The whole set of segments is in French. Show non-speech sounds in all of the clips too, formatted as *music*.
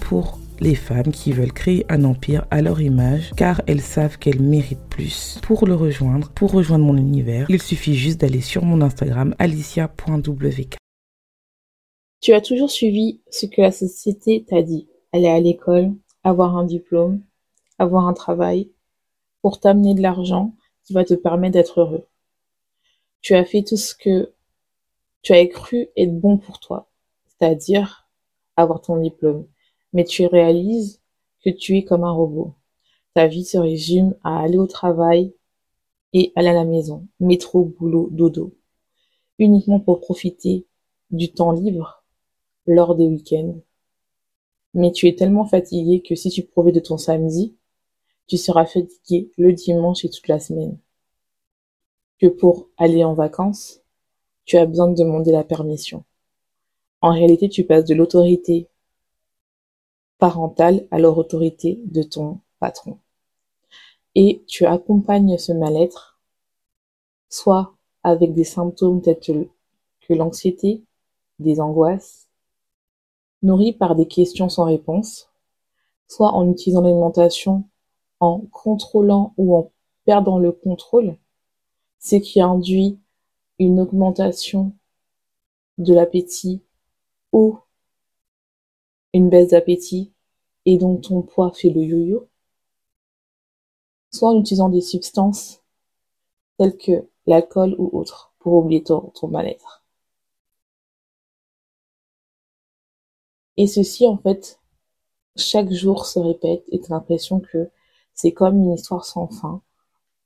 Pour les femmes qui veulent créer un empire à leur image car elles savent qu'elles méritent plus. Pour le rejoindre, pour rejoindre mon univers, il suffit juste d'aller sur mon Instagram alicia.wk. Tu as toujours suivi ce que la société t'a dit. Aller à l'école, avoir un diplôme, avoir un travail, pour t'amener de l'argent qui va te permettre d'être heureux. Tu as fait tout ce que tu as cru être bon pour toi, c'est-à-dire avoir ton diplôme, mais tu réalises que tu es comme un robot. Ta vie se résume à aller au travail et aller à la maison, métro, boulot, dodo, uniquement pour profiter du temps libre lors des week-ends. Mais tu es tellement fatigué que si tu profites de ton samedi, tu seras fatigué le dimanche et toute la semaine. Que pour aller en vacances, tu as besoin de demander la permission. En réalité, tu passes de l'autorité parentale à l'autorité de ton patron. Et tu accompagnes ce mal-être soit avec des symptômes tels que l'anxiété, des angoisses, nourris par des questions sans réponse, soit en utilisant l'alimentation en contrôlant ou en perdant le contrôle, ce qui induit une augmentation de l'appétit ou une baisse d'appétit et donc ton poids fait le yo-yo, soit en utilisant des substances telles que l'alcool ou autre pour oublier ton, mal-être. Et ceci, en fait, chaque jour se répète et tu as l'impression que c'est comme une histoire sans fin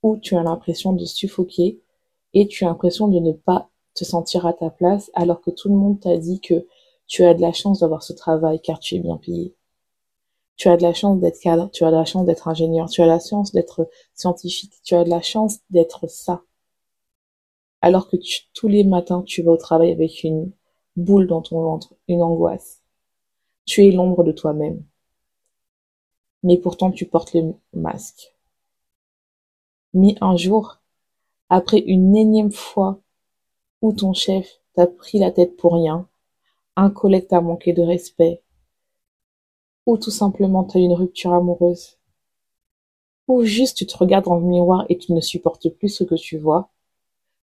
où tu as l'impression de suffoquer et tu as l'impression de ne pas te sentir à ta place alors que tout le monde t'a dit que tu as de la chance d'avoir ce travail car tu es bien payé. Tu as de la chance d'être cadre, tu as de la chance d'être ingénieur, tu as la chance d'être scientifique, tu as de la chance d'être ça. Alors que tous les matins, tu vas au travail avec une boule dans ton ventre, une angoisse. Tu es l'ombre de toi-même. Mais pourtant, tu portes le masque. Mais un jour, après une énième fois où ton chef t'a pris la tête pour rien, un collègue t'a manqué de respect, ou tout simplement t'as eu une rupture amoureuse, ou juste tu te regardes dans le miroir et tu ne supportes plus ce que tu vois,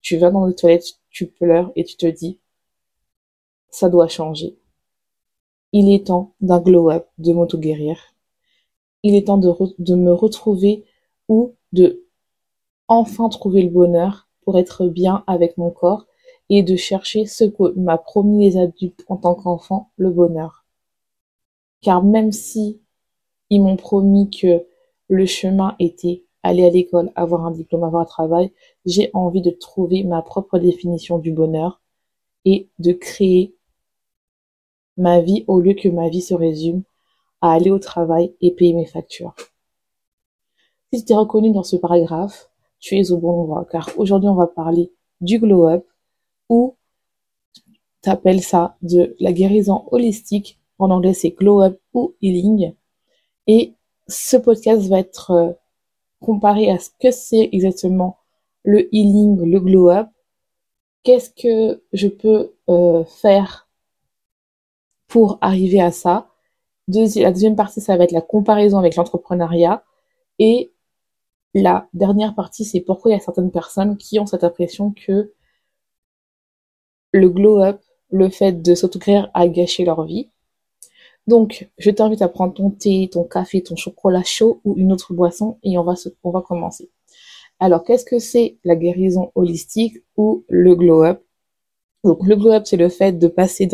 tu vas dans les toilettes, tu pleures et tu te dis, ça doit changer. Il est temps d'un glow-up, de m'auto-guérir. Il est temps de, de me retrouver ou de enfin trouver le bonheur pour être bien avec mon corps et de chercher ce que m'a promis les adultes en tant qu'enfant, le bonheur. Car même si ils m'ont promis que le chemin était aller à l'école, avoir un diplôme, avoir un travail, j'ai envie de trouver ma propre définition du bonheur et de créer ma vie au lieu que ma vie se résume à aller au travail et payer mes factures. Si tu es reconnu dans ce paragraphe, tu es au bon endroit car aujourd'hui on va parler du glow up ou t'appelles ça de la guérison holistique. En anglais, c'est glow up ou healing. Et ce podcast va être euh, comparé à ce que c'est exactement le healing, le glow up. Qu'est-ce que je peux euh, faire pour arriver à ça? La deuxième partie, ça va être la comparaison avec l'entrepreneuriat. Et la dernière partie, c'est pourquoi il y a certaines personnes qui ont cette impression que le glow-up, le fait de s'auto-créer a gâché leur vie. Donc, je t'invite à prendre ton thé, ton café, ton chocolat chaud ou une autre boisson et on va, on va commencer. Alors, qu'est-ce que c'est la guérison holistique ou le glow-up Donc, le glow-up, c'est le fait de passer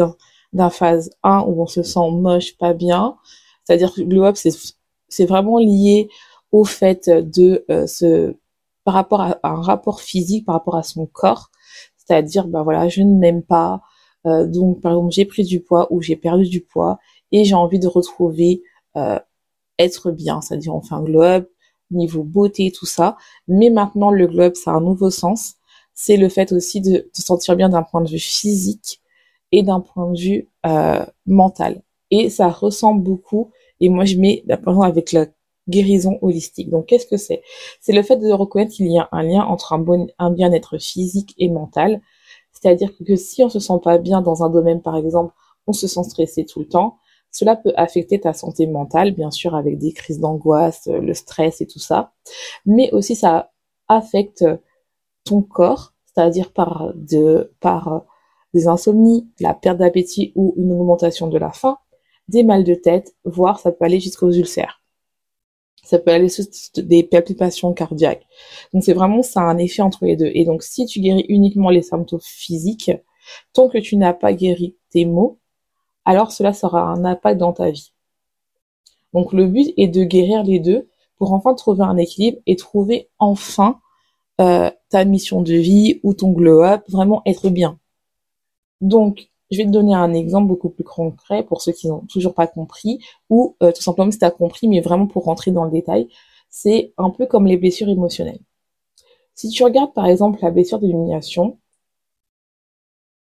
d'un phase 1 où on se sent moche, pas bien. C'est-à-dire que glow up, c'est vraiment lié au fait de euh, se par rapport à, un rapport physique, par rapport à son corps, c'est-à-dire ben voilà, je ne m'aime pas, euh, donc par exemple j'ai pris du poids ou j'ai perdu du poids et j'ai envie de retrouver euh, être bien, c'est-à-dire on fait un glow up niveau beauté tout ça, mais maintenant le glow up ça a un nouveau sens, c'est le fait aussi de se sentir bien d'un point de vue physique et d'un point de vue euh, mental. Et ça ressemble beaucoup. Et moi je mets par exemple avec la guérison holistique. Donc, qu'est-ce que c'est? C'est le fait de reconnaître qu'il y a un lien entre un, bien-être physique et mental. C'est-à-dire que si on se sent pas bien dans un domaine, par exemple, on se sent stressé tout le temps, cela peut affecter ta santé mentale, bien sûr, avec des crises d'angoisse, le stress et tout ça. Mais aussi, ça affecte ton corps, c'est-à-dire par, par des insomnies, la perte d'appétit ou une augmentation de la faim, des mal de tête, voire ça peut aller jusqu'aux ulcères ça peut aller sur des palpitations cardiaques. Donc c'est vraiment ça un effet entre les deux. Et donc si tu guéris uniquement les symptômes physiques, tant que tu n'as pas guéri tes maux, alors cela sera un impact dans ta vie. Donc le but est de guérir les deux pour enfin trouver un équilibre et trouver enfin euh, ta mission de vie ou ton glow-up, vraiment être bien. Donc je vais te donner un exemple beaucoup plus concret pour ceux qui n'ont toujours pas compris, ou euh, tout simplement si tu as compris, mais vraiment pour rentrer dans le détail, c'est un peu comme les blessures émotionnelles. Si tu regardes par exemple la blessure de l'humiliation,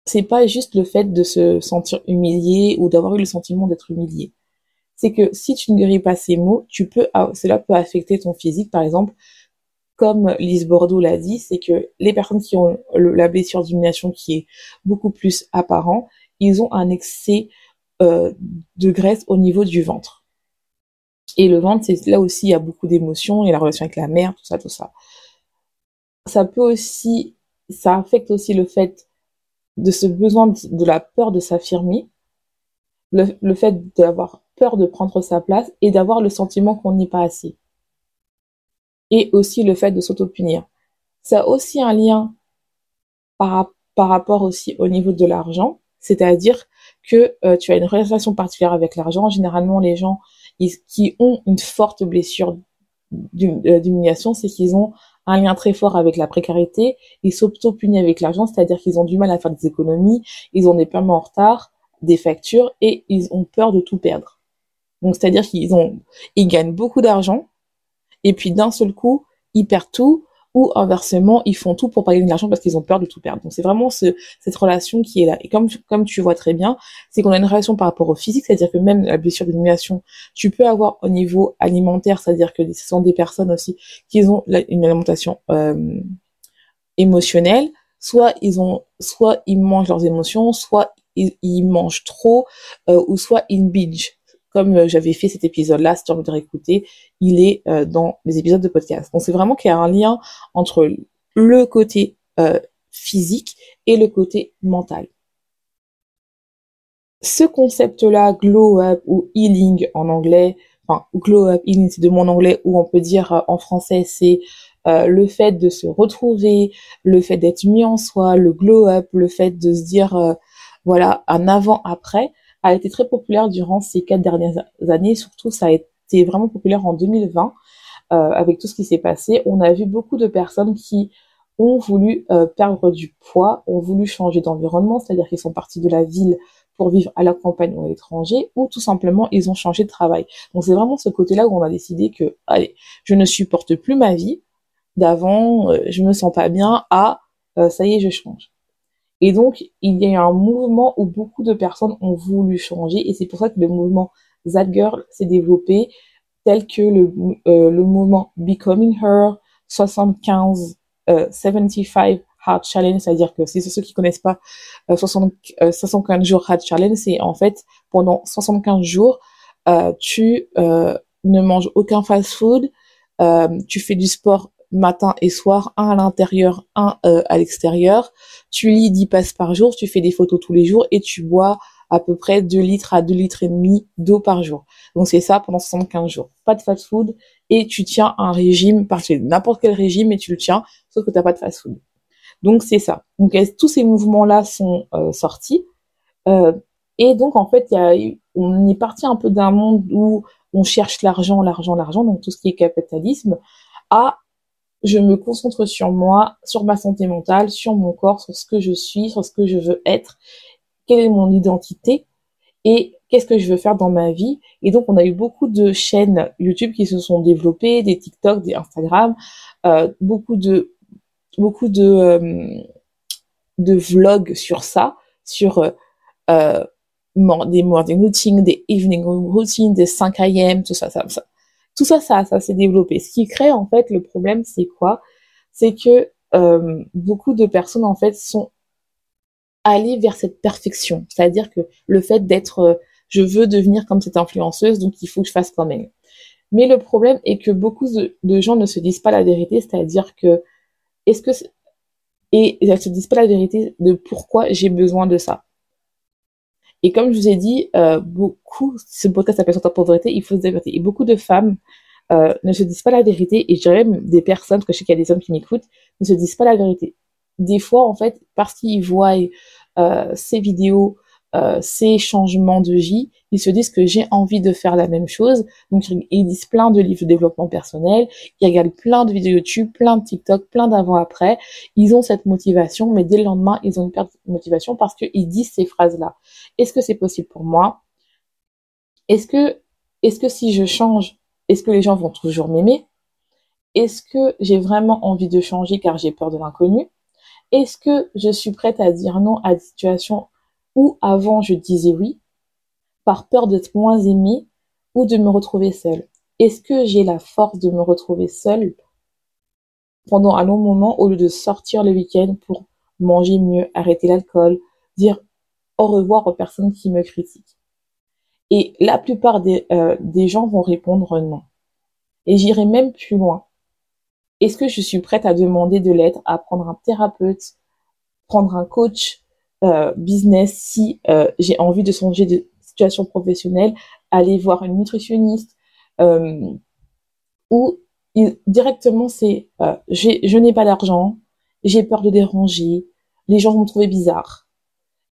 c'est pas juste le fait de se sentir humilié ou d'avoir eu le sentiment d'être humilié. C'est que si tu ne guéris pas ces mots, tu peux, cela peut affecter ton physique. Par exemple, comme Lise Bordeaux l'a dit, c'est que les personnes qui ont la blessure d'humiliation qui est beaucoup plus apparent, ils ont un excès euh, de graisse au niveau du ventre. Et le ventre, c'est là aussi, il y a beaucoup d'émotions, il y a la relation avec la mère, tout ça, tout ça. Ça peut aussi, ça affecte aussi le fait de ce besoin de, la peur de s'affirmer, le, le fait d'avoir peur de prendre sa place et d'avoir le sentiment qu'on n'est pas assez. Et aussi le fait de s'auto-punir. Ça a aussi un lien par, par rapport aussi au niveau de l'argent. C'est-à-dire que euh, tu as une relation particulière avec l'argent. Généralement, les gens qui ont une forte blessure d'humiliation, c'est qu'ils ont un lien très fort avec la précarité. Ils s'auto-punissent avec l'argent, c'est-à-dire qu'ils ont du mal à faire des économies, ils ont des paiements en retard, des factures et ils ont peur de tout perdre. Donc, c'est-à-dire qu'ils ont, ils gagnent beaucoup d'argent et puis d'un seul coup, ils perdent tout ou inversement, ils font tout pour pas gagner de l'argent parce qu'ils ont peur de tout perdre. Donc c'est vraiment ce, cette relation qui est là. Et comme, comme tu vois très bien, c'est qu'on a une relation par rapport au physique, c'est-à-dire que même la blessure d'humiliation, tu peux avoir au niveau alimentaire, c'est-à-dire que ce sont des personnes aussi qui ont une alimentation euh, émotionnelle, soit ils ont, soit ils mangent leurs émotions, soit ils, mangent trop, euh, ou soit ils binge comme euh, j'avais fait cet épisode-là, si tu as envie de réécouter, il est euh, dans les épisodes de podcast. Donc c'est vraiment qu'il y a un lien entre le côté euh, physique et le côté mental. Ce concept-là, glow up ou healing en anglais, enfin glow up, healing c'est de mon anglais, ou on peut dire en français c'est le fait de se retrouver, le fait d'être mis en soi, le glow up, le fait de se dire voilà un avant-après a été très populaire durant ces quatre dernières années. Surtout, ça a été vraiment populaire en 2020 euh, avec tout ce qui s'est passé. On a vu beaucoup de personnes qui ont voulu euh, perdre du poids, ont voulu changer d'environnement, c'est-à-dire qu'ils sont partis de la ville pour vivre à la campagne ou à l'étranger, ou tout simplement ils ont changé de travail. Donc c'est vraiment ce côté-là où on a décidé que, allez, je ne supporte plus ma vie d'avant, euh, je me sens pas bien, à ça y est, je change. Et donc, il y a eu un mouvement où beaucoup de personnes ont voulu changer, et c'est pour ça que le mouvement That Girl s'est développé, tel que le, euh, le mouvement Becoming Her 75, euh, 75 Hard Challenge, c'est-à-dire que si ceux qui connaissent pas euh, 60, 75 euh, jours Hard Challenge, c'est en fait pendant 75 jours, euh, tu ne manges aucun fast-food, tu fais du sport matin et soir, un à l'intérieur, un euh, à l'extérieur. Tu lis 10 passes par jour, tu fais des photos tous les jours et tu bois à peu près 2 litres à 2 litres et demi d'eau par jour. Donc c'est ça pendant 75 jours. Pas de fast food et tu tiens un régime. N'importe quel régime et tu le tiens, sauf que t'as pas de fast food. Donc c'est ça. Donc tous ces mouvements-là sont euh, sortis. Euh, Et donc, en fait, y a, on est parti un peu d'un monde où on cherche l'argent, l'argent, l'argent, donc tout ce qui est capitalisme, à je me concentre sur moi, sur ma santé mentale, sur mon corps, sur ce que je suis, sur ce que je veux être, quelle est mon identité et qu'est-ce que je veux faire dans ma vie? Et donc, on a eu beaucoup de chaînes YouTube qui se sont développées, des TikTok, des Instagram, euh, beaucoup de beaucoup euh, de vlogs sur ça, sur euh des morning routines, des evening routines, des 5 AM, tout ça, ça, ça. Tout ça, ça, ça s'est développé. Ce qui crée, en fait, le problème, c'est quoi? C'est que euh, beaucoup de personnes, en fait, sont allées vers cette perfection. C'est-à-dire que le fait d'être, euh, je veux devenir comme cette influenceuse, donc il faut que je fasse comme elle. Mais le problème est que beaucoup de, gens ne se disent pas la vérité, c'est-à-dire que, est-ce que, et elles se disent pas la vérité de pourquoi j'ai besoin de ça. Et comme je vous ai dit, euh, beaucoup, ce podcast s'appelle Sur ta pauvreté, il faut se dire Et beaucoup de femmes euh, ne se disent pas la vérité, et je dirais même des personnes, que je sais qu'il y a des hommes qui m'écoutent, ne se disent pas la vérité. Des fois, en fait, parce qu'ils voient euh, ces vidéos ces changements de vie, ils se disent que j'ai envie de faire la même chose. Donc ils lisent plein de livres de développement personnel, ils regardent plein de vidéos YouTube, plein de TikTok, plein d'avant-après. Ils ont cette motivation, mais dès le lendemain, ils ont une perte de motivation parce qu'ils disent ces phrases-là. Est-ce que c'est possible pour moi? Est-ce que, si je change, est-ce que les gens vont toujours m'aimer? Est-ce que j'ai vraiment envie de changer car j'ai peur de l'inconnu? Est-ce que je suis prête à dire non à des situations où avant je disais oui, par peur d'être moins aimée ou de me retrouver seule? Est-ce que j'ai la force de me retrouver seule pendant un long moment au lieu de sortir le week-end pour manger mieux, arrêter l'alcool, dire au revoir aux personnes qui me critiquent Et la plupart des, euh, des gens vont répondre non. Et j'irai même plus loin. Est-ce que je suis prête à demander de l'aide, à prendre un thérapeute, prendre un coach, euh, business, si euh, j'ai envie de changer de situation professionnelle, aller voir une nutritionniste, ou directement c'est je n'ai pas d'argent, j'ai peur de déranger, les gens vont trouver bizarre.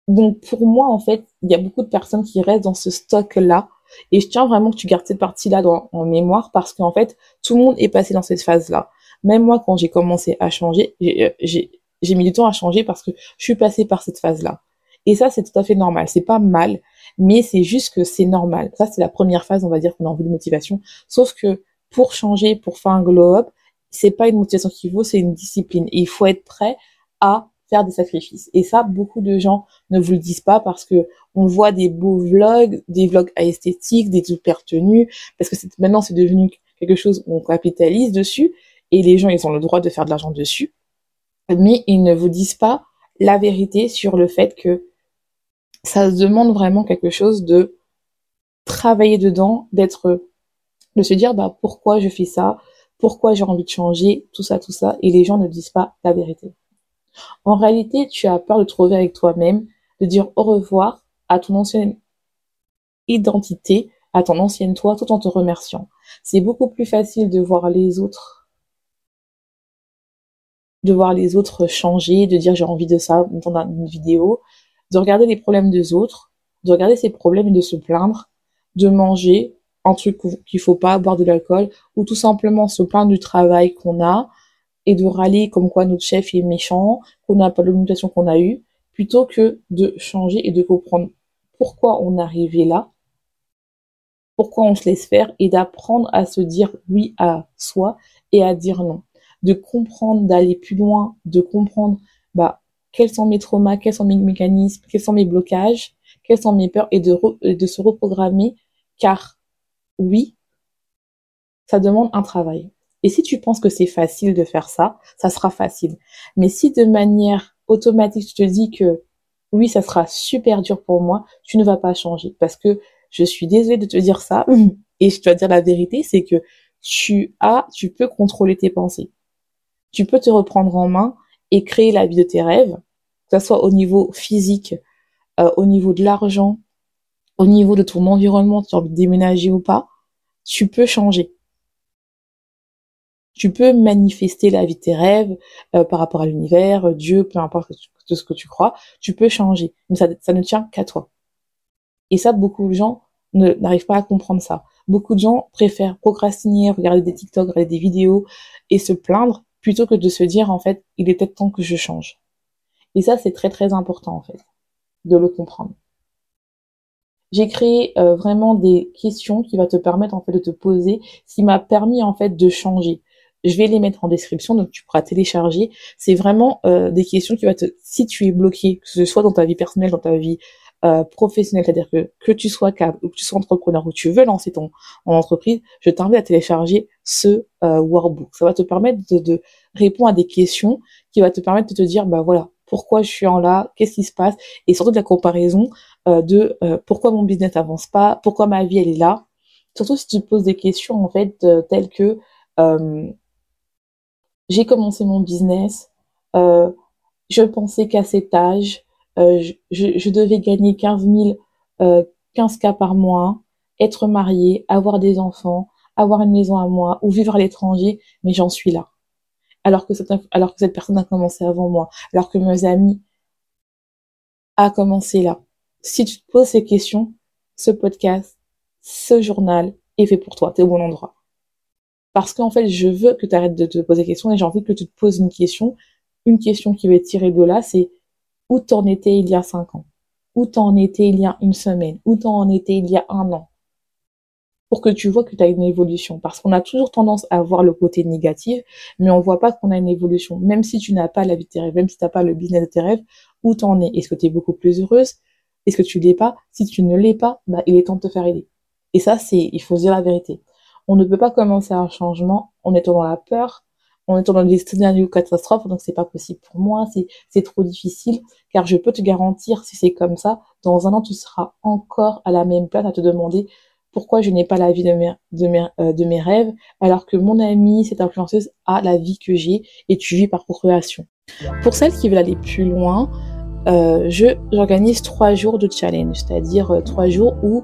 Donc pour moi en fait, il y a beaucoup de personnes qui restent dans ce stock là et je tiens vraiment que tu gardes cette partie là dans, en mémoire parce qu'en fait tout le monde est passé dans cette phase là. Même moi quand j'ai commencé à changer, j'ai j'ai mis du temps à changer parce que je suis passée par cette phase-là. Et ça, c'est tout à fait normal. C'est pas mal, mais c'est juste que c'est normal. Ça, c'est la première phase, on va dire, qu'on a envie de motivation. Sauf que pour changer, pour faire un glow-up, c'est pas une motivation qu'il vaut, c'est une discipline. Et il faut être prêt à faire des sacrifices. Et ça, beaucoup de gens ne vous le disent pas parce que on voit des beaux vlogs, des vlogs à esthétique, des super tenues, parce que maintenant c'est devenu quelque chose où on capitalise dessus et les gens ils ont le droit de faire de l'argent dessus mais ils ne vous disent pas la vérité sur le fait que ça se demande vraiment quelque chose de travailler dedans, d'être, de se dire, bah, pourquoi je fais ça, pourquoi j'ai envie de changer, tout ça, tout ça, et les gens ne disent pas la vérité. En réalité, tu as peur de trouver avec toi-même, de dire au revoir à ton ancienne identité, à ton ancienne toi, tout en te remerciant. C'est beaucoup plus facile de voir les autres de voir les autres changer, de dire j'ai envie de ça dans une vidéo, de regarder les problèmes des autres, de regarder ses problèmes et de se plaindre, de manger un truc qu'il faut pas, boire de l'alcool, ou tout simplement se plaindre du travail qu'on a et de râler comme quoi notre chef est méchant, qu'on n'a pas l'augmentation qu'on a eue, plutôt que de changer et de comprendre pourquoi on est arrivé là, pourquoi on se laisse faire et d'apprendre à se dire oui à soi et à dire non de comprendre, d'aller plus loin, de comprendre bah, quels sont mes traumas, quels sont mes mécanismes, quels sont mes blocages, quelles sont mes peurs et de, de se reprogrammer car oui, ça demande un travail. Et si tu penses que c'est facile de faire ça, ça sera facile. Mais si de manière automatique tu te dis que oui, ça sera super dur pour moi, tu ne vas pas changer. Parce que je suis désolée de te dire ça, *laughs* et je dois dire la vérité, c'est que tu as, tu peux contrôler tes pensées tu peux te reprendre en main et créer la vie de tes rêves, que ce soit au niveau physique, euh, au niveau de l'argent, au niveau de ton environnement, tu as envie de déménager ou pas, tu peux changer. Tu peux manifester la vie de tes rêves euh, par rapport à l'univers, Dieu, peu importe ce que tu crois, tu peux changer. Mais ça, ça ne tient qu'à toi. Et ça, beaucoup de gens n'arrivent pas à comprendre ça. Beaucoup de gens préfèrent procrastiner, regarder des TikTok, regarder des vidéos et se plaindre plutôt que de se dire en fait, il est peut-être temps que je change. Et ça, c'est très très important en fait, de le comprendre. J'ai créé euh, vraiment des questions qui vont te permettre en fait de te poser, ce qui m'a permis en fait de changer. Je vais les mettre en description, donc tu pourras télécharger. C'est vraiment euh, des questions qui vont te, si tu es bloqué, que ce soit dans ta vie personnelle, dans ta vie euh, professionnelle, c'est-à-dire que que tu sois cadre ou que tu sois entrepreneur ou tu veux lancer ton en entreprise, je t'invite à télécharger ce euh, workbook. Ça va te permettre de, de, répondre à des questions qui va te permettre de te dire bah voilà pourquoi je suis en là, qu'est-ce qui se passe et surtout de la comparaison euh, de euh, pourquoi mon business avance pas, pourquoi ma vie elle est là. Surtout si tu te poses des questions en fait telles que j'ai commencé mon business, je pensais qu'à cet âge, euh, je, devais gagner 15 000, euh, 15 cas par mois, être mariée, avoir des enfants, avoir une maison à moi ou vivre à l'étranger, mais j'en suis là. Alors que, cette, alors que cette personne a commencé avant moi, alors que mes amis a commencé là. Si tu te poses ces questions, ce podcast, ce journal est fait pour toi, t'es au bon endroit. Parce qu'en fait, je veux que tu arrêtes de te poser des questions et j'ai envie que tu te poses une question. Une question qui va être tirée de là, c'est où t'en étais il y a cinq ans, où t'en étais il y a une semaine, où t'en étais il y a un an, pour que tu vois que tu as une évolution. Parce qu'on a toujours tendance à voir le côté négatif, mais on voit pas qu'on a une évolution. Même si tu n'as pas la vie de tes rêves, même si tu n'as pas le business de tes rêves, où t'en es? Est-ce que tu es beaucoup plus heureuse? Est-ce que tu l'es pas? Si tu ne l'es pas, bah, il est temps de te faire aider. Et ça, c'est, il faut dire la vérité. On ne peut pas commencer un changement en étant dans la peur, on est dans des scénarios catastrophes, donc c'est pas possible pour moi, c'est, trop difficile, car je peux te garantir, si c'est comme ça, dans un an, tu seras encore à la même place à te demander pourquoi je n'ai pas la vie de mes, de mes, euh, de mes rêves, alors que mon ami, cette influenceuse, a la vie que j'ai et tu vis par procuration. Pour celles qui veulent aller plus loin, euh, j'organise trois jours de challenge, c'est-à-dire euh, trois jours où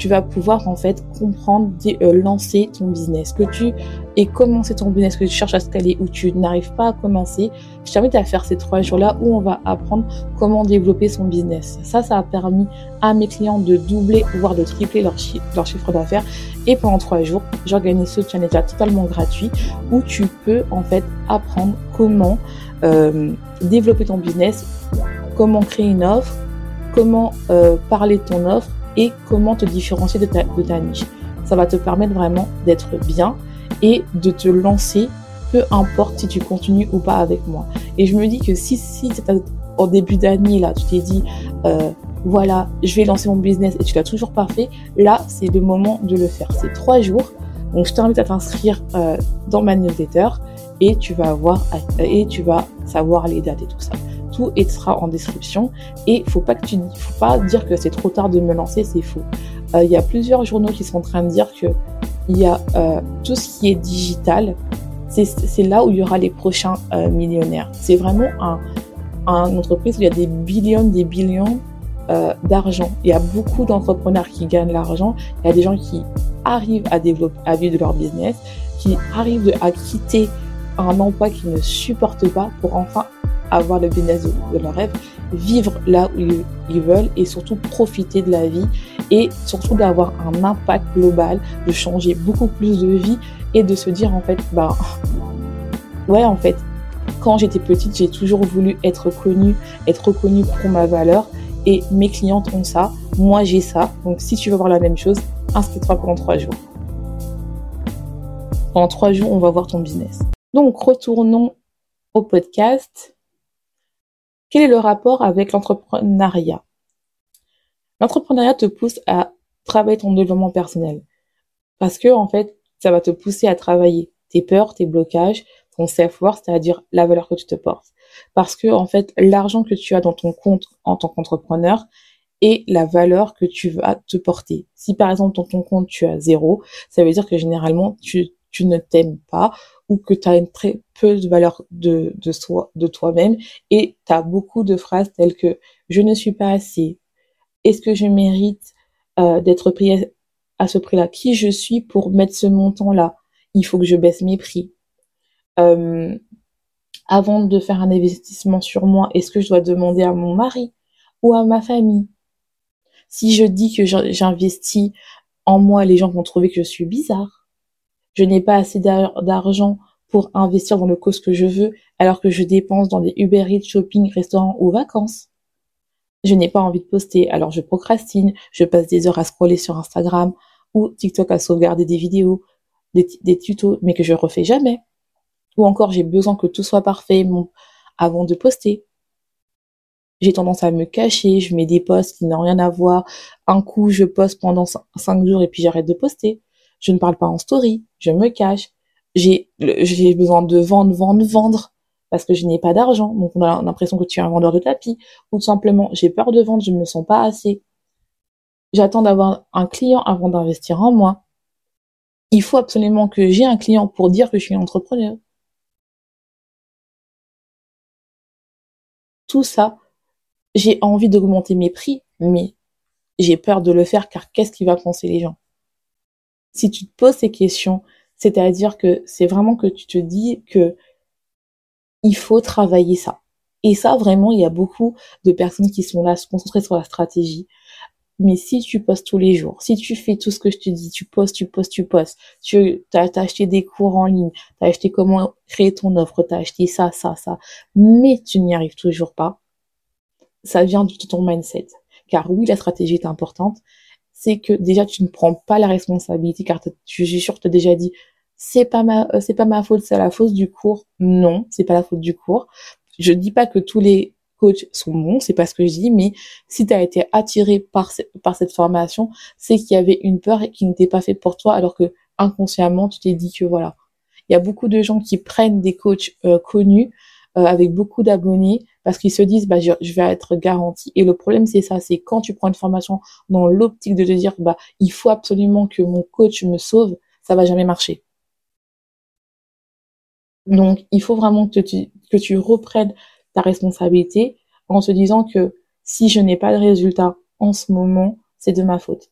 tu vas pouvoir en fait comprendre, euh, lancer ton business, que tu aies commencé ton business, que tu cherches à scaler ou tu n'arrives pas à commencer. Je t'invite à faire ces trois jours-là où on va apprendre comment développer son business. Ça, ça a permis à mes clients de doubler, voire de tripler leur, chiffre d'affaires. Et pendant trois jours, j'organise ce challenge totalement gratuit où tu peux en fait apprendre comment euh, développer ton business, comment créer une offre, comment euh, parler de ton offre et comment te différencier de ta, de ta niche. Ça va te permettre vraiment d'être bien et de te lancer, peu importe si tu continues ou pas avec moi. Et je me dis que si, si au début d'année, là, tu t'es dit, euh, voilà, je vais lancer mon business et tu l'as toujours pas fait, là, c'est le moment de le faire. C'est trois jours. Donc, je t'invite à t'inscrire euh, dans ma newsletter et tu vas avoir, et tu vas savoir les dates et tout ça tout et sera en description. Et faut pas que tu, faut pas dire que c'est trop tard de me lancer, c'est faux. Euh, il y a plusieurs journaux qui sont en train de dire que il y a euh, tout ce qui est digital, c'est là où il y aura les prochains euh, millionnaires. C'est vraiment un, un entreprise où il y a des billions, des billions d'argent. Il y a beaucoup d'entrepreneurs qui gagnent l'argent. Il y a des gens qui arrivent à développer, à vivre de leur business, qui arrivent à quitter un emploi qu'ils ne supportent pas pour enfin avoir le business de, leur rêve, vivre là où ils, veulent et surtout profiter de la vie et surtout d'avoir un impact global, de changer beaucoup plus de vie et de se dire en fait, bah ouais en fait, quand j'étais petite, j'ai toujours voulu être connue, être reconnue pour ma valeur et mes clientes ont ça, moi j'ai ça. Donc si tu veux voir la même chose, inscris-toi pendant trois jours. Pendant trois jours, on va voir ton business. Donc retournons au podcast. Quel est le rapport avec l'entrepreneuriat? L'entrepreneuriat te pousse à travailler ton développement personnel. Parce que, en fait, ça va te pousser à travailler tes peurs, tes blocages, ton self-worth, c'est-à-dire la valeur que tu te portes. Parce que, en fait, l'argent que tu as dans ton compte en tant qu'entrepreneur est la valeur que tu vas te porter. Si par exemple dans ton compte tu as zéro, ça veut dire que généralement tu, tu ne t'aimes pas ou que tu as une très peu de valeur de, toi-même et tu as beaucoup de phrases telles que je ne suis pas assez, est-ce que je mérite euh, d'être pris à, ce prix-là, qui je suis pour mettre ce montant-là, il faut que je baisse mes prix. Euh, avant de faire un investissement sur moi, est-ce que je dois demander à mon mari ou à ma famille? Si je dis que j'investis en moi, les gens vont trouver que je suis bizarre. Je n'ai pas assez d'argent pour investir dans le cause que je veux, alors que je dépense dans des Uber Eats, shopping, restaurants ou vacances. Je n'ai pas envie de poster, alors je procrastine, je passe des heures à scroller sur Instagram ou TikTok à sauvegarder des vidéos, des, tutos, mais que je refais jamais. Ou encore, j'ai besoin que tout soit parfait avant de poster. J'ai tendance à me cacher, je mets des posts qui n'ont rien à voir. Un coup, je poste pendant cinq jours et puis j'arrête de poster. Je ne parle pas en story, je me cache. J'ai besoin de vendre, vendre, vendre parce que je n'ai pas d'argent. Donc on a l'impression que tu es un vendeur de tapis. Ou tout simplement, j'ai peur de vendre, je ne me sens pas assez. J'attends d'avoir un client avant d'investir en moi. Il faut absolument que j'ai un client pour dire que je suis entrepreneur. Tout ça, j'ai envie d'augmenter mes prix, mais j'ai peur de le faire car qu'est-ce qui va penser les gens? Si tu te poses ces questions, c'est-à-dire que c'est vraiment que tu te dis que il faut travailler ça. Et ça, vraiment, il y a beaucoup de personnes qui sont là, se concentrer sur la stratégie. Mais si tu postes tous les jours, si tu fais tout ce que je te dis, tu postes, tu postes, tu postes, tu as, acheté des cours en ligne, tu as acheté comment créer ton offre, tu as acheté ça, ça, ça, mais tu n'y arrives toujours pas, ça vient de ton mindset. Car oui, la stratégie est importante, c'est que déjà tu ne prends pas la responsabilité car tu, je suis sûre que tu as déjà dit c'est pas ma euh, c'est pas ma faute, c'est la faute du cours. Non, c'est pas la faute du cours. Je dis pas que tous les coachs sont bons, c'est pas ce que je dis, mais si tu as été attiré par, par cette formation, c'est qu'il y avait une peur qui n'était pas faite pour toi, alors que inconsciemment, tu t'es dit que voilà. Il y a beaucoup de gens qui prennent des coachs euh, connus euh, avec beaucoup d'abonnés parce qu'ils se disent bah je, vais être garanti et le problème c'est ça c'est quand tu prends une formation dans l'optique de te dire bah il faut absolument que mon coach me sauve ça va jamais marcher donc, il faut vraiment que tu, que tu reprennes ta responsabilité en te disant que si je n'ai pas de résultat en ce moment, c'est de ma faute.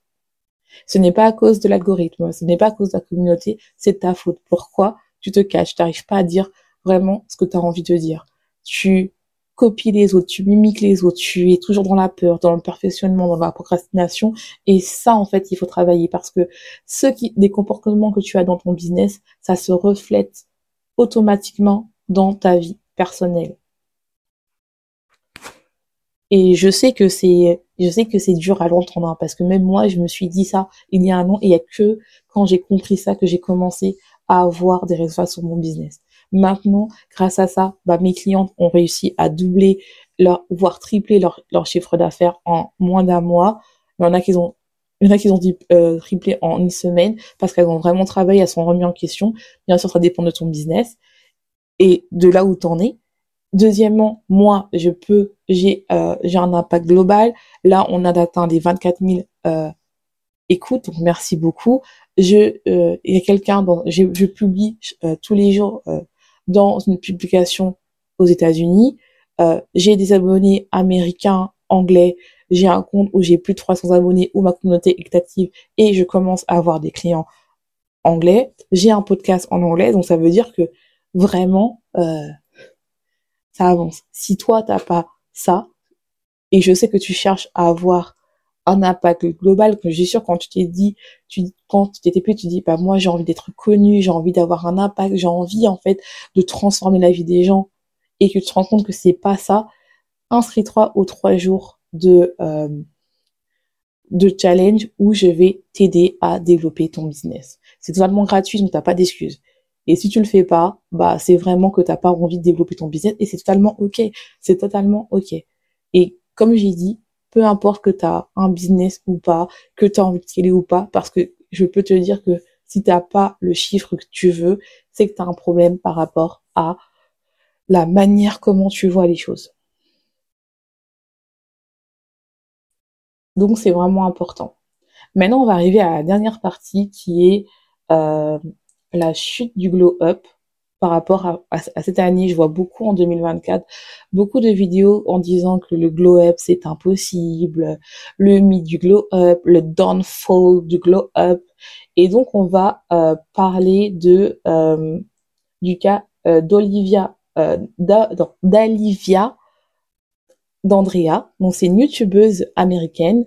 Ce n'est pas à cause de l'algorithme, ce n'est pas à cause de la communauté, c'est ta faute. Pourquoi? Tu te caches, tu n'arrives pas à dire vraiment ce que tu as envie de dire. Tu copies les autres, tu mimiques les autres, tu es toujours dans la peur, dans le perfectionnement, dans la procrastination. Et ça, en fait, il faut travailler parce que ceux qui, des comportements que tu as dans ton business, ça se reflète automatiquement dans ta vie personnelle. Et je sais que c'est, je sais que c'est dur à l'entendre, hein, parce que même moi, je me suis dit ça il y a un an, et il y a que quand j'ai compris ça que j'ai commencé à avoir des résultats sur mon business. Maintenant, grâce à ça, bah, mes clientes ont réussi à doubler leur, voire tripler leur, leur chiffre d'affaires en moins d'un mois. Il y en a qui ont il y en a qui ont euh, tripler en une semaine parce qu'elles ont vraiment travaillé, elles sont remises en question. Bien sûr, ça dépend de ton business et de là où tu en es. Deuxièmement, moi, je peux, j'ai euh, j'ai un impact global. Là, on a atteint les 24 000 euh, écoutes, donc merci beaucoup. Je, euh, il y a quelqu'un, je, je publie tous les jours dans une publication aux États-Unis. j'ai des abonnés américains, anglais, j'ai un compte où j'ai plus de 300 abonnés, où ma communauté est active et je commence à avoir des clients anglais. J'ai un podcast en anglais, donc ça veut dire que vraiment, euh, ça avance. Si toi, t'as pas ça, et je sais que tu cherches à avoir un impact global, que j'ai sûr quand tu t'es dit, tu, quand tu t'étais plus, tu dis, bah, moi, j'ai envie d'être connu, j'ai envie d'avoir un impact, j'ai envie, en fait, de transformer la vie des gens, et que tu te rends compte que c'est pas ça, inscris-toi aux trois jours de, euh, de challenge où je vais t'aider à développer ton business. C'est totalement gratuit, donc t'as pas d'excuses. Et si tu le fais pas, bah c'est vraiment que t'as pas envie de développer ton business et c'est totalement ok. C'est totalement ok. Et comme j'ai dit, peu importe que tu as un business ou pas, que tu as envie de scaler ou pas, parce que je peux te dire que si t'as pas le chiffre que tu veux, c'est que tu as un problème par rapport à la manière comment tu vois les choses. Donc c'est vraiment important. Maintenant, on va arriver à la dernière partie qui est euh, la chute du glow up par rapport à, cette année. Je vois beaucoup en 2024, beaucoup de vidéos en disant que le glow up c'est impossible, le mythe du glow up, le downfall du glow up. Et donc on va euh, parler de euh, du cas d'Olivia, d'Alivia d'Andrea. Donc c'est une youtubeuse américaine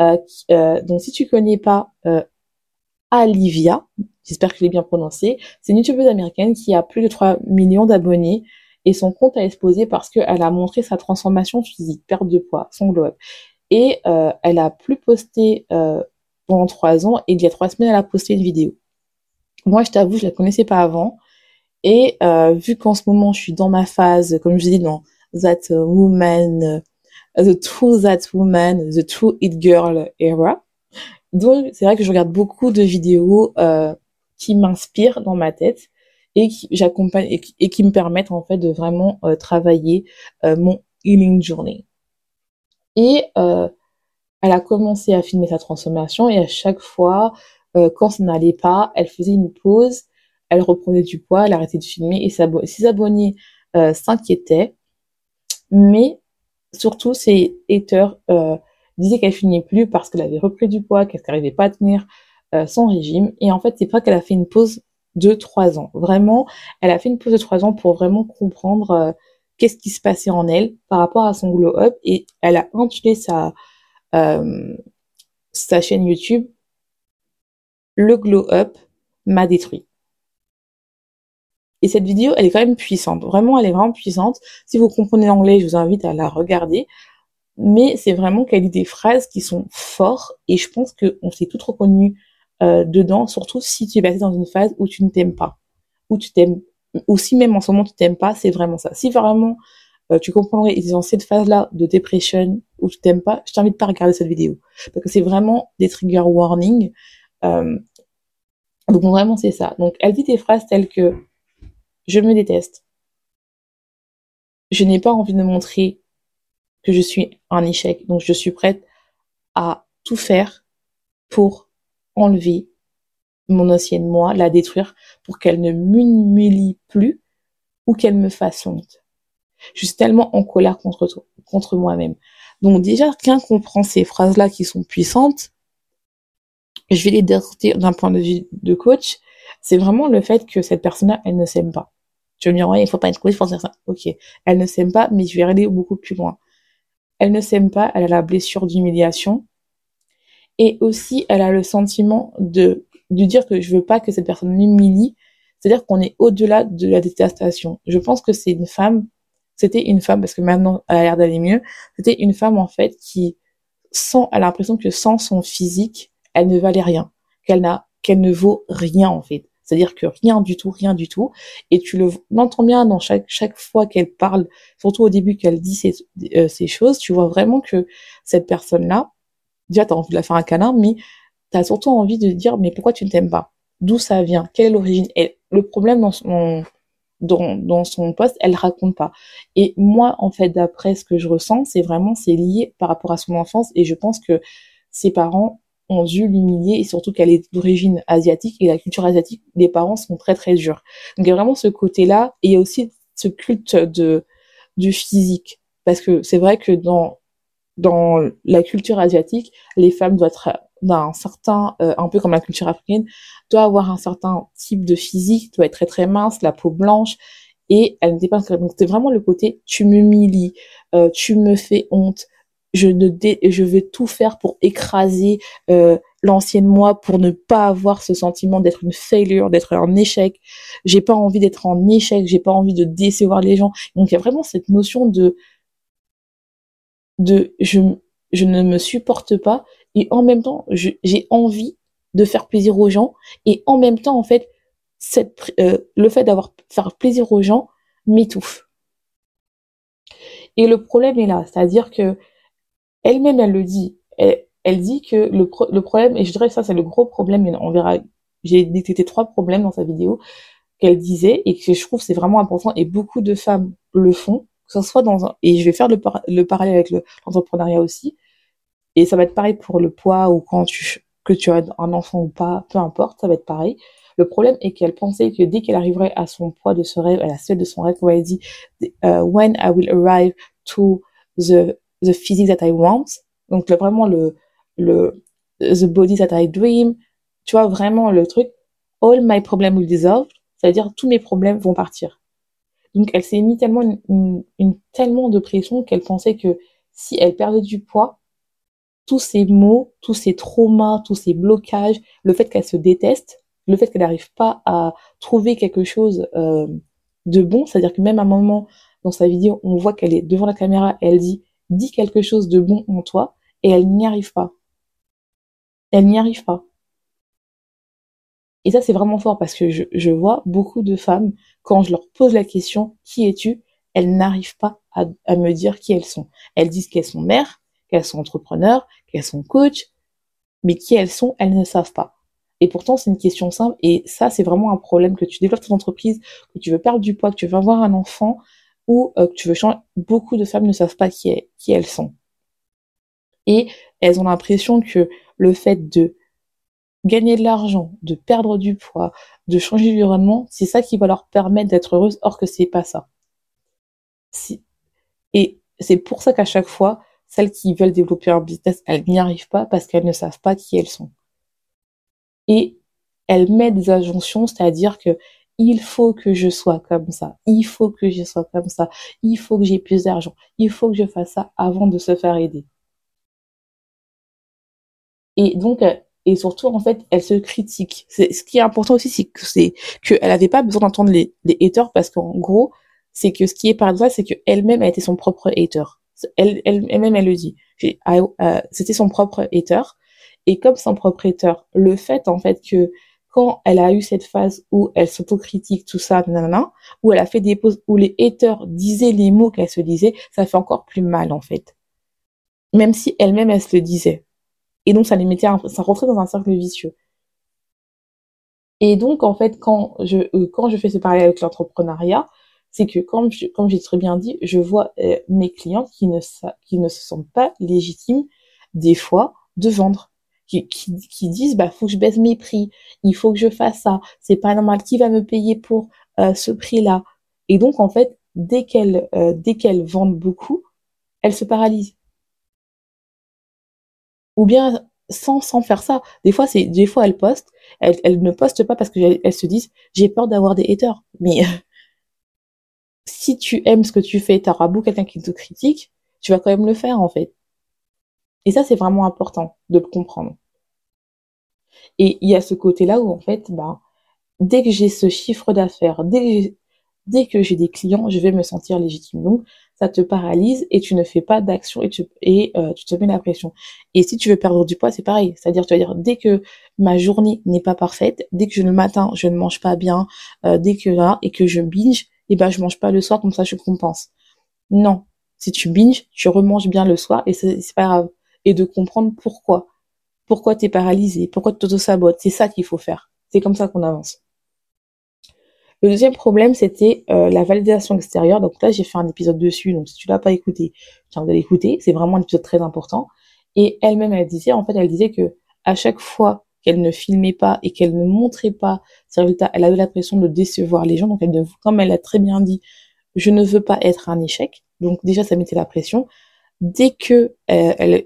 donc si tu connais pas Alivia, j'espère que je l'ai bien prononcé, c'est une youtubeuse américaine qui a plus de 3 millions d'abonnés et son compte a explosé parce qu'elle a montré sa transformation physique, perte de poids, son glow-up. Et euh, elle a plus posté euh, pendant trois ans et il y a trois semaines elle a posté une vidéo. Moi je t'avoue je la connaissais pas avant et euh, vu qu'en ce moment je suis dans ma phase comme je dis dans that woman, the true that woman, the true it girl era. Donc c'est vrai que je regarde beaucoup de vidéos qui m'inspirent dans ma tête et qui et, qui me permettent en fait de vraiment euh, travailler euh, mon healing journey. Et euh, elle a commencé à filmer sa transformation et à chaque fois, quand ça n'allait pas, elle faisait une pause, elle reprenait du poids, elle arrêtait de filmer et ses abonnés s'inquiétaient. Mais surtout, ses haters disaient qu'elle filmait plus parce qu'elle avait repris du poids, qu'elle n'arrivait pas à tenir son régime. Et en fait, c'est pas qu'elle a fait une pause de trois ans. Vraiment, elle a fait une pause de trois ans pour vraiment comprendre euh, qu'est-ce qui se passait en elle par rapport à son glow up et elle a intitulé sa euh, sa chaîne YouTube Le glow up m'a détruit. Et cette vidéo, elle est quand même puissante. Vraiment, elle est vraiment puissante. Si vous comprenez l'anglais, je vous invite à la regarder. Mais c'est vraiment qu'elle dit des phrases qui sont fortes et je pense qu'on s'est toutes reconnues euh, dedans, surtout si tu es passé dans une phase où tu ne t'aimes pas, où tu t'aimes, ou si même en ce moment tu t'aimes pas, c'est vraiment ça. Si vraiment euh, tu comprendrais, ils dans cette phase-là de dépression où tu t'aimes pas, je t'invite pas à regarder cette vidéo parce que c'est vraiment des trigger warnings. Euh, donc vraiment c'est ça. Donc elle dit des phrases telles que je me déteste, je n'ai pas envie de montrer que je suis un échec, donc je suis prête à tout faire pour enlever mon ancienne moi, la détruire pour qu'elle ne m'humilie plus ou qu'elle me fasse honte. Je suis tellement en colère contre contre moi-même. Donc déjà, qu'un comprend ces phrases-là qui sont puissantes, je vais les dire d'un point de vue de coach, c'est vraiment le fait que cette personne-là, elle ne s'aime pas. Tu vas me dire, ouais, il faut pas être coach, faut dire ça. Ok. Elle ne s'aime pas, mais je vais aller beaucoup plus loin. Elle ne s'aime pas, elle a la blessure d'humiliation, et aussi, elle a le sentiment de, de dire que je veux pas que cette personne m'humilie. C'est-à-dire qu'on est au-delà de la détestation. Je pense que c'est une femme, c'était une femme, parce que maintenant, elle a l'air d'aller mieux. C'était une femme, en fait, qui sent, elle a l'impression que sans son physique, elle ne valait rien. Qu'elle n'a, qu'elle ne vaut rien, en fait. C'est-à-dire que rien du tout, rien du tout. Et tu le l'entends bien dans chaque chaque fois qu'elle parle, surtout au début qu'elle dit ces, euh, ces choses, tu vois vraiment que cette personne-là, déjà tu as envie de la faire un câlin, mais tu as surtout envie de dire mais pourquoi tu ne t'aimes pas? D'où ça vient? Quelle est l'origine? Et le problème dans son dans, dans son poste, elle raconte pas. Et moi, en fait, d'après ce que je ressens, c'est vraiment c'est lié par rapport à son enfance. Et je pense que ses parents ont dû l'humilier et surtout qu'elle est d'origine asiatique et la culture asiatique, les parents sont très très durs. Donc il y a vraiment ce côté-là et il y a aussi ce culte de du physique. Parce que c'est vrai que dans dans la culture asiatique, les femmes doivent être d'un certain, euh, un peu comme la culture africaine, doivent avoir un certain type de physique, doit être très très mince, la peau blanche, et elle n'était pas donc c'est vraiment le côté tu m'humilies, euh, tu me fais honte, je ne je vais tout faire pour écraser euh, l'ancienne moi pour ne pas avoir ce sentiment d'être une failure, d'être un échec. J'ai pas envie d'être en échec, j'ai pas envie de décevoir les gens. Donc il y a vraiment cette notion de de je, je ne me supporte pas et en même temps j'ai envie de faire plaisir aux gens et en même temps en fait cette, euh, le fait d'avoir faire plaisir aux gens m'étouffe. Et le problème est là, c'est-à-dire que elle-même elle le dit, elle, elle dit que le, le problème et je dirais que ça c'est le gros problème, on verra, j'ai détecté trois problèmes dans sa vidéo qu'elle disait et que je trouve c'est vraiment important et beaucoup de femmes le font, que ce soit dans et je vais faire le, le parallèle avec l'entrepreneuriat aussi, et ça va être pareil pour le poids ou quand tu, que tu as un enfant ou pas, peu importe, ça va être pareil. Le problème est qu'elle pensait que dès qu'elle arriverait à son poids de ce rêve, à la suite de son rêve, où elle dit uh, When I will arrive to the, the physique that I want, donc vraiment le, le the body that I dream, tu vois vraiment le truc, all my problems will dissolve, c'est-à-dire tous mes problèmes vont partir. Donc elle s'est mis tellement une, tellement de pression qu'elle pensait que si elle perdait du poids, tous ces mots, tous ces traumas, tous ces blocages, le fait qu'elle se déteste, le fait qu'elle n'arrive pas à trouver quelque chose euh, de bon, c'est-à-dire que même à un moment dans sa vidéo, on voit qu'elle est devant la caméra elle dit dis quelque chose de bon en toi et elle n'y arrive pas. Elle n'y arrive pas. Et ça, c'est vraiment fort parce que je, vois beaucoup de femmes, quand je leur pose la question, qui es-tu? Elles n'arrivent pas à, me dire qui elles sont. Elles disent qu'elles sont mères, qu'elles sont entrepreneurs, qu'elles sont coach, mais qui elles sont, elles ne savent pas. Et pourtant, c'est une question simple. Et ça, c'est vraiment un problème que tu développes ton entreprise, que tu veux perdre du poids, que tu veux avoir un enfant, ou euh, que tu veux changer. Beaucoup de femmes ne savent pas qui elles sont. Et elles ont l'impression que le fait de gagner de l'argent, de perdre du poids, de changer d'environnement, c'est ça qui va leur permettre d'être heureuses, or que c'est pas ça. Et c'est pour ça qu'à chaque fois, celles qui veulent développer un business, elles n'y arrivent pas parce qu'elles ne savent pas qui elles sont. Et elles mettent des injonctions, c'est-à-dire que il faut que je sois comme ça, il faut que je sois comme ça, il faut que j'ai plus d'argent, il faut que je fasse ça avant de se faire aider. Et donc, et surtout, en fait, elle se critique. Ce qui est important aussi, c'est que c'est qu'elle n'avait pas besoin d'entendre les, les haters parce qu'en gros, c'est que ce qui est paradoxal, c'est qu'elle-même a été son propre hater. Elle, elle-même, elle le dit. Euh, c'était son propre hater. Et comme son propre hater, le fait, en fait, que quand elle a eu cette phase où elle s'autocritique, tout ça, nanana, où elle a fait des pauses où les haters disaient les mots qu'elle se disait, ça fait encore plus mal, en fait. Même si elle-même, elle se le disait. Et donc, ça les mettait, ça rentrait dans un cercle vicieux. Et donc, en fait, quand je, euh, quand je fais ce parallèle avec l'entrepreneuriat, c'est que comme comme j'ai très bien dit, je vois euh, mes clients qui ne, qui ne se sentent pas légitimes, des fois, de vendre. Qui, qui, disent, bah, faut que je baisse mes prix, il faut que je fasse ça, c'est pas normal, qui va me payer pour euh, ce prix-là? Et donc, en fait, dès dès qu'elles vendent beaucoup, elles se paralysent ou bien sans, faire ça. Des fois, c'est, des fois, elles postent, elles, elles ne postent pas parce qu'elles se disent, j'ai peur d'avoir des haters. Mais *laughs* si tu aimes ce que tu fais, t'auras beau quelqu'un qui te critique, tu vas quand même le faire, en fait. Et ça, c'est vraiment important de le comprendre. Et il y a ce côté-là où, en fait, ben, dès que j'ai ce chiffre d'affaires, dès dès que j'ai des clients, je vais me sentir légitime. Donc, ça te paralyse et tu ne fais pas d'action et tu et euh, tu te mets la pression. Et si tu veux perdre du poids, c'est pareil. C'est-à-dire, tu vas dire dès que ma journée n'est pas parfaite, dès que le matin je ne mange pas bien, euh, dès que là et que je binge, et eh ben je mange pas le soir comme ça je compense. Non, si tu binges, tu remanges bien le soir et c'est pas grave. Et de comprendre pourquoi, pourquoi t'es paralysé, pourquoi tu t'auto-sabotes? C'est ça qu'il faut faire. C'est comme ça qu'on avance. Le deuxième problème, c'était euh, la validation extérieure. Donc là, j'ai fait un épisode dessus. Donc si tu l'as pas écouté, tiens de l'écouter. C'est vraiment un épisode très important. Et elle-même, elle disait, en fait, elle disait que à chaque fois qu'elle ne filmait pas et qu'elle ne montrait pas ses résultats, elle avait l'impression de décevoir les gens. Donc elle, comme elle a très bien dit, je ne veux pas être un échec. Donc déjà, ça mettait la pression. Dès que euh, elle,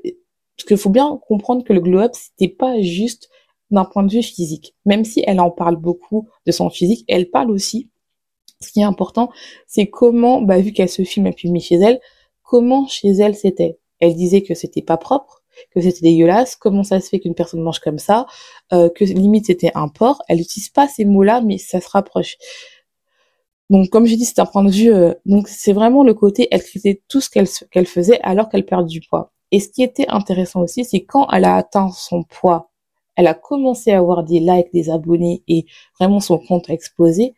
parce qu'il faut bien comprendre que le glow up, c'était pas juste d'un point de vue physique. Même si elle en parle beaucoup de son physique, elle parle aussi, ce qui est important, c'est comment, bah, vu qu'elle se filme et filmé chez elle, comment chez elle c'était. Elle disait que c'était pas propre, que c'était dégueulasse, comment ça se fait qu'une personne mange comme ça, euh, que limite c'était un porc. Elle n'utilise pas ces mots-là, mais ça se rapproche. Donc, comme j'ai dit, c'est un point de vue. Euh, donc, c'est vraiment le côté. Elle critiquait tout ce qu'elle qu'elle faisait alors qu'elle perd du poids. Et ce qui était intéressant aussi, c'est quand elle a atteint son poids elle a commencé à avoir des likes, des abonnés et vraiment son compte a explosé,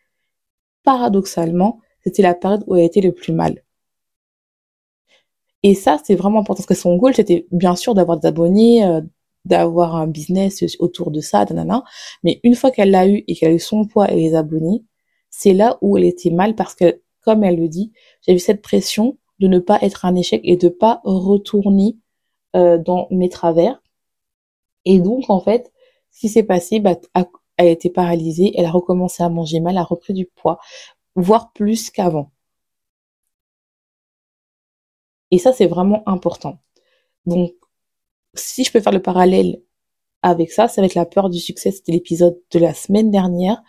paradoxalement, c'était la période où elle était le plus mal. Et ça, c'est vraiment important parce que son goal, c'était bien sûr d'avoir des abonnés, euh, d'avoir un business autour de ça, nanana. Mais une fois qu'elle l'a eu et qu'elle a eu son poids et les abonnés, c'est là où elle était mal parce que, comme elle le dit, j'ai eu cette pression de ne pas être un échec et de pas retourner euh, dans mes travers et donc, en fait, ce qui s'est passé, bah, elle a été paralysée, elle a recommencé à manger mal, a repris du poids, voire plus qu'avant. Et ça, c'est vraiment important. Donc, si je peux faire le parallèle avec ça, c'est avec la peur du succès. C'était l'épisode de la semaine dernière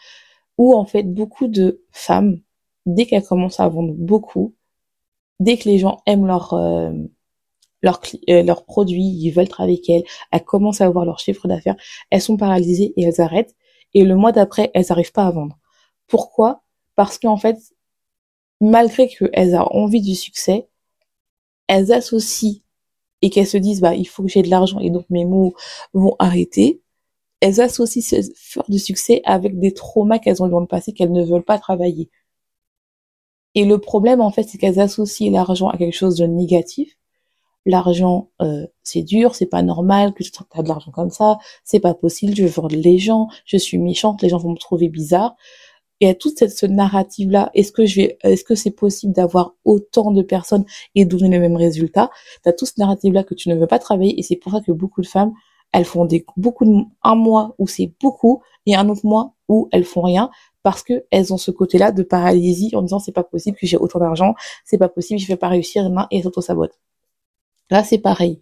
où, en fait, beaucoup de femmes, dès qu'elles commencent à vendre beaucoup, dès que les gens aiment leur, euh, leurs euh, leurs produits, ils veulent travailler avec elles, elles commencent à avoir leur chiffre d'affaires, elles sont paralysées et elles arrêtent. Et le mois d'après, elles n'arrivent pas à vendre. Pourquoi? Parce qu'en fait, malgré qu'elles ont envie du succès, elles associent et qu'elles se disent bah il faut que j'ai de l'argent et donc mes mots vont arrêter. Elles associent ce fort du succès avec des traumas qu'elles ont dans le passé qu'elles ne veulent pas travailler. Et le problème en fait c'est qu'elles associent l'argent à quelque chose de négatif. L'argent euh, c'est dur, c'est pas normal que tu as de l'argent comme ça, c'est pas possible, je voir les gens, je suis méchante, les gens vont me trouver bizarre y a toute cette, ce narrative là est-ce que je vais est-ce que c'est possible d'avoir autant de personnes et donner le même résultat tu as tout ce narrative là que tu ne veux pas travailler et c'est pour ça que beaucoup de femmes elles font des beaucoup de un mois où c'est beaucoup et un autre mois où elles font rien parce que elles ont ce côté là de paralysie en disant c'est pas possible que j'ai autant d'argent c'est pas possible je vais pas réussir et elles s'auto-sabotent là c'est pareil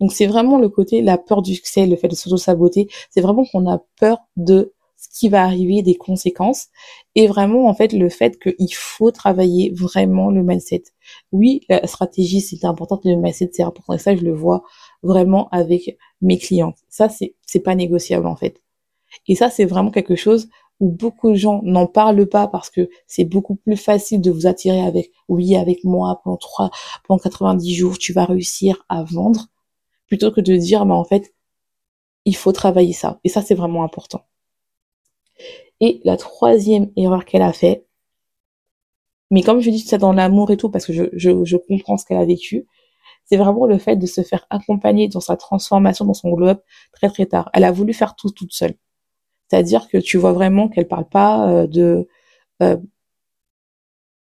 donc c'est vraiment le côté la peur du succès le fait de s'auto-saboter c'est vraiment qu'on a peur de ce qui va arriver, des conséquences, et vraiment en fait le fait qu'il faut travailler vraiment le mindset. Oui, la stratégie c'est important, le mindset c'est important, et ça je le vois vraiment avec mes clientes. Ça c'est pas négociable en fait. Et ça c'est vraiment quelque chose où beaucoup de gens n'en parlent pas parce que c'est beaucoup plus facile de vous attirer avec oui avec moi pendant trois pendant 90 jours tu vas réussir à vendre plutôt que de dire mais en fait il faut travailler ça et ça c'est vraiment important. Et la troisième erreur qu'elle a fait, mais comme je dis ça dans l'amour et tout, parce que je, je, je comprends ce qu'elle a vécu, c'est vraiment le fait de se faire accompagner dans sa transformation, dans son globe très très tard. Elle a voulu faire tout toute seule. C'est-à-dire que tu vois vraiment qu'elle parle pas euh, de euh,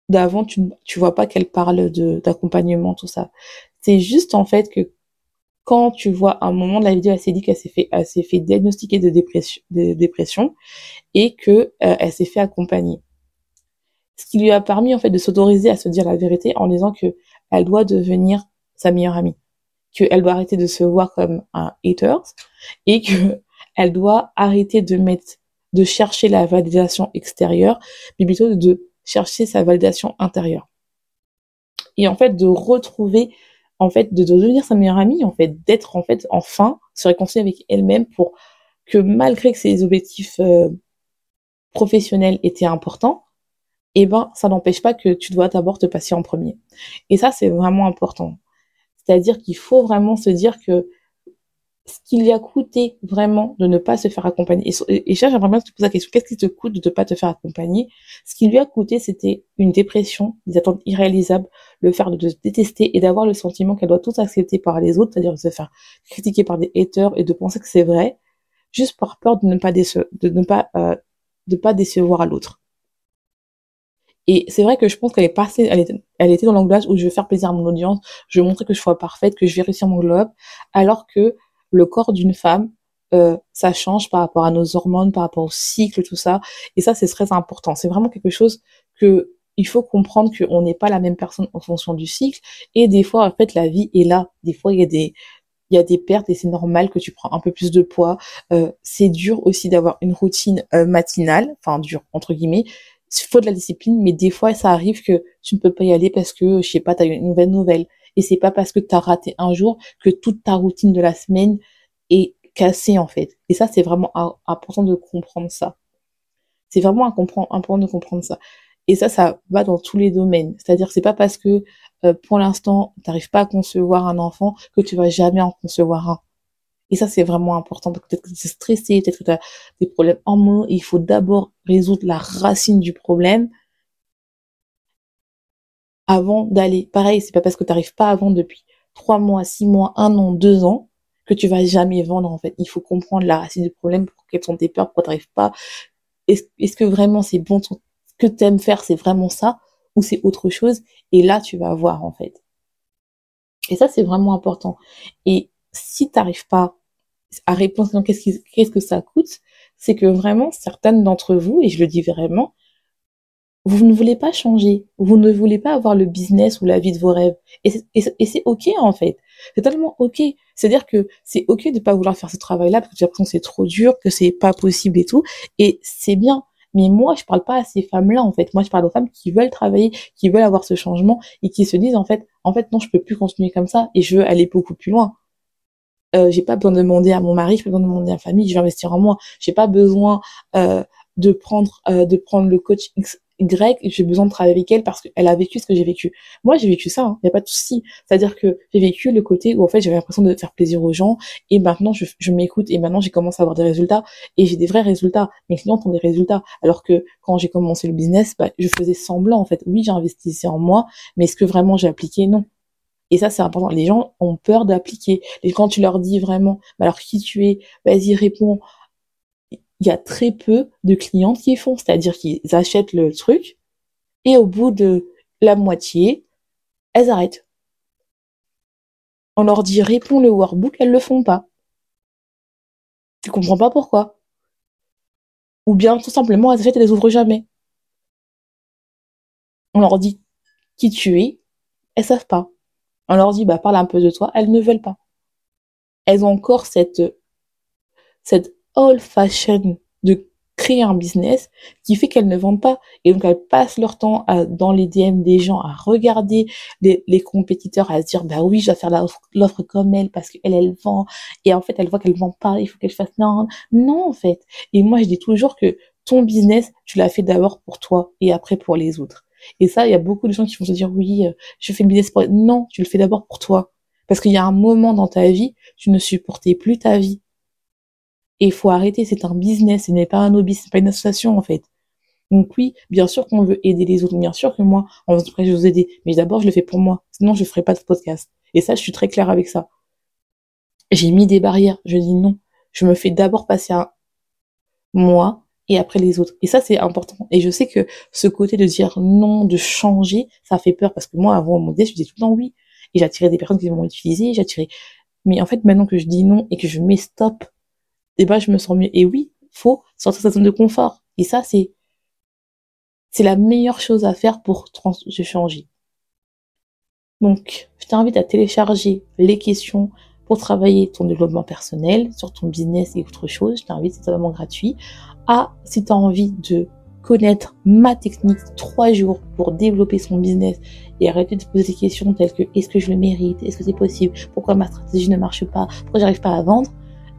d'avant, tu tu vois pas qu'elle parle de d'accompagnement tout ça. C'est juste en fait que quand tu vois un moment de la vidéo, elle s'est dit qu'elle s'est fait, elle s'est fait diagnostiquer de dépression, de dépression et que euh, elle s'est fait accompagner. Ce qui lui a permis en fait de s'autoriser à se dire la vérité en disant que elle doit devenir sa meilleure amie, qu'elle doit arrêter de se voir comme un hater et que elle doit arrêter de mettre, de chercher la validation extérieure, mais plutôt de chercher sa validation intérieure. Et en fait de retrouver en fait de devenir sa meilleure amie, en fait d'être en fait enfin se réconcilier avec elle-même pour que malgré que ses objectifs euh, professionnels étaient importants, eh ben ça n'empêche pas que tu dois d'abord te passer en premier. Et ça c'est vraiment important. C'est-à-dire qu'il faut vraiment se dire que ce qu'il y a coûté vraiment de ne pas se faire accompagner. Et, et, j'aimerais bien te poser la question, qu'est-ce qui te coûte de ne pas te faire accompagner? Ce qui lui a coûté, c'était une dépression, des attentes irréalisables, le faire de se détester et d'avoir le sentiment qu'elle doit tout accepter par les autres, c'est-à-dire de se faire critiquer par des haters et de penser que c'est vrai, juste par peur de ne pas, euh, décevoir à l'autre. Et c'est vrai que je pense qu'elle est passée, elle était, elle était dans l'anglage où je vais faire plaisir à mon audience, je vais montrer que je sois parfaite, que je vais réussir mon globe, alors que le corps d'une femme, euh, ça change par rapport à nos hormones, par rapport au cycle, tout ça. Et ça, c'est très important. C'est vraiment quelque chose que il faut comprendre qu'on n'est pas la même personne en fonction du cycle. Et des fois, en fait, la vie est là. Des fois, il y a des il y a des pertes et c'est normal que tu prends un peu plus de poids. Euh, c'est dur aussi d'avoir une routine euh, matinale, enfin dur entre guillemets. Il faut de la discipline, mais des fois ça arrive que tu ne peux pas y aller parce que je sais pas, tu as une nouvelle nouvelle. Et c'est pas parce que tu as raté un jour que toute ta routine de la semaine est cassée en fait. Et ça, c'est vraiment important de comprendre ça. C'est vraiment important de comprendre ça. Et ça, ça va dans tous les domaines. C'est-à-dire c'est pas parce que euh, pour l'instant, tu n'arrives pas à concevoir un enfant que tu vas jamais en concevoir un. Et ça, c'est vraiment important. Peut-être que tu es stressé, peut-être que tu as des problèmes en mots. Il faut d'abord résoudre la racine du problème avant d'aller. Pareil, c'est pas parce que tu n'arrives pas à vendre depuis trois mois, six mois, un an, deux ans que tu vas jamais vendre en fait. Il faut comprendre la racine du problème, quelles sont tes peurs, pourquoi tu n'arrives pas. Est-ce que vraiment c'est bon, ce que tu aimes faire, c'est vraiment ça ou c'est autre chose? Et là, tu vas voir en fait. Et ça, c'est vraiment important. Et si tu n'arrives pas à répondre qu'est-ce que ça coûte, c'est que vraiment certaines d'entre vous, et je le dis vraiment, vous ne voulez pas changer, vous ne voulez pas avoir le business ou la vie de vos rêves. Et c'est ok en fait. C'est tellement ok. C'est-à-dire que c'est ok de pas vouloir faire ce travail-là parce que j'ai l'impression que c'est trop dur, que c'est pas possible et tout. Et c'est bien. Mais moi, je parle pas à ces femmes-là en fait. Moi, je parle aux femmes qui veulent travailler, qui veulent avoir ce changement et qui se disent en fait, en fait non, je peux plus continuer comme ça et je veux aller beaucoup plus loin. Euh, j'ai pas besoin de demander à mon mari, j'ai pas besoin de demander à la famille, je vais investir en moi. J'ai pas besoin euh, de prendre euh, de prendre le coach X Y, j'ai besoin de travailler avec elle parce qu'elle a vécu ce que j'ai vécu. Moi, j'ai vécu ça, il hein, n'y a pas de souci. C'est-à-dire que j'ai vécu le côté où en fait j'avais l'impression de faire plaisir aux gens et maintenant je, je m'écoute et maintenant j'ai commencé à avoir des résultats et j'ai des vrais résultats. Mes clients ont des résultats. Alors que quand j'ai commencé le business, bah, je faisais semblant en fait. Oui, investi en moi, mais est-ce que vraiment j'ai appliqué? Non. Et ça, c'est important. Les gens ont peur d'appliquer. Et quand tu leur dis vraiment, bah alors qui tu es, vas-y, réponds. Il y a très peu de clients qui font, c'est-à-dire qu'ils achètent le truc et au bout de la moitié, elles arrêtent. On leur dit réponds le workbook, elles le font pas. Tu comprends pas pourquoi. Ou bien tout simplement elles achètent et les ouvrent jamais. On leur dit qui tu es, elles savent pas. On leur dit, bah, parle un peu de toi. Elles ne veulent pas. Elles ont encore cette old fashion de créer un business qui fait qu'elles ne vendent pas. Et donc, elles passent leur temps à, dans les DM des gens à regarder les, les compétiteurs, à se dire, bah oui, je dois faire l'offre comme elle parce qu'elle, elle vend. Et en fait, elle voit qu'elle vend pas, il faut qu'elle fasse non, non, en fait. Et moi, je dis toujours que ton business, tu l'as fait d'abord pour toi et après pour les autres. Et ça, il y a beaucoup de gens qui vont se dire oui, euh, je fais le business pour... Non, tu le fais d'abord pour toi. Parce qu'il y a un moment dans ta vie, tu ne supportais plus ta vie. Et il faut arrêter, c'est un business, ce n'est pas un hobby, c'est pas une association en fait. Donc oui, bien sûr qu'on veut aider les autres, bien sûr que moi, en faisant je vais vous aider, mais d'abord je le fais pour moi, sinon je ferai pas de podcast. Et ça, je suis très claire avec ça. J'ai mis des barrières, je dis non, je me fais d'abord passer à moi, et après les autres. Et ça, c'est important. Et je sais que ce côté de dire non, de changer, ça fait peur parce que moi, avant mon dé, je disais tout le temps oui. Et j'attirais des personnes qui m'ont utilisé, j'attirais. Mais en fait, maintenant que je dis non et que je mets stop, eh ben, je me sens mieux. Et oui, faut sortir de sa zone de confort. Et ça, c'est, c'est la meilleure chose à faire pour trans changer. Donc, je t'invite à télécharger les questions pour travailler ton développement personnel sur ton business et autre chose. Je t'invite, c'est totalement gratuit à, si tu as envie de connaître ma technique trois jours pour développer son business et arrêter de se poser des questions telles que est-ce que je le mérite, est-ce que c'est possible, pourquoi ma stratégie ne marche pas, pourquoi j'arrive pas à vendre,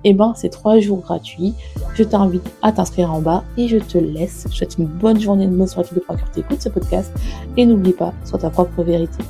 eh ben c'est trois jours gratuits. Je t'invite à t'inscrire en bas et je te laisse. Je te souhaite une bonne journée, une bonne soirée que tu écoutes ce podcast et n'oublie pas, sois ta propre vérité.